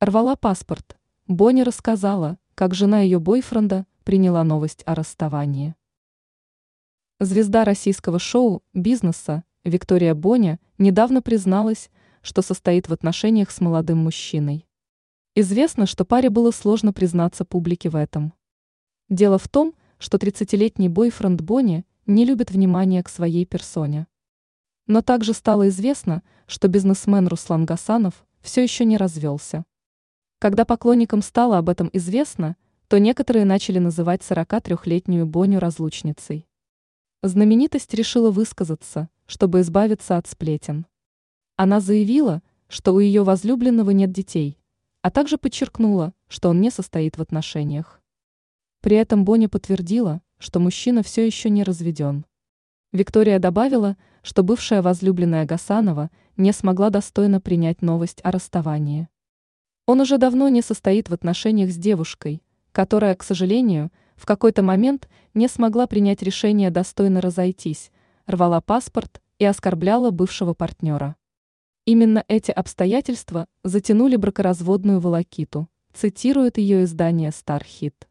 Рвала паспорт. Бонни рассказала, как жена ее бойфренда приняла новость о расставании. Звезда российского шоу-бизнеса Виктория Боня недавно призналась, что состоит в отношениях с молодым мужчиной. Известно, что паре было сложно признаться публике в этом. Дело в том, что 30-летний бойфренд Бонни не любит внимания к своей персоне. Но также стало известно, что бизнесмен Руслан Гасанов все еще не развелся. Когда поклонникам стало об этом известно, то некоторые начали называть 43-летнюю Боню разлучницей. Знаменитость решила высказаться, чтобы избавиться от сплетен. Она заявила, что у ее возлюбленного нет детей, а также подчеркнула, что он не состоит в отношениях. При этом Боня подтвердила, что мужчина все еще не разведен. Виктория добавила, что бывшая возлюбленная Гасанова не смогла достойно принять новость о расставании. Он уже давно не состоит в отношениях с девушкой, которая, к сожалению, в какой-то момент не смогла принять решение достойно разойтись, рвала паспорт и оскорбляла бывшего партнера. Именно эти обстоятельства затянули бракоразводную волокиту, цитирует ее издание «Стархит».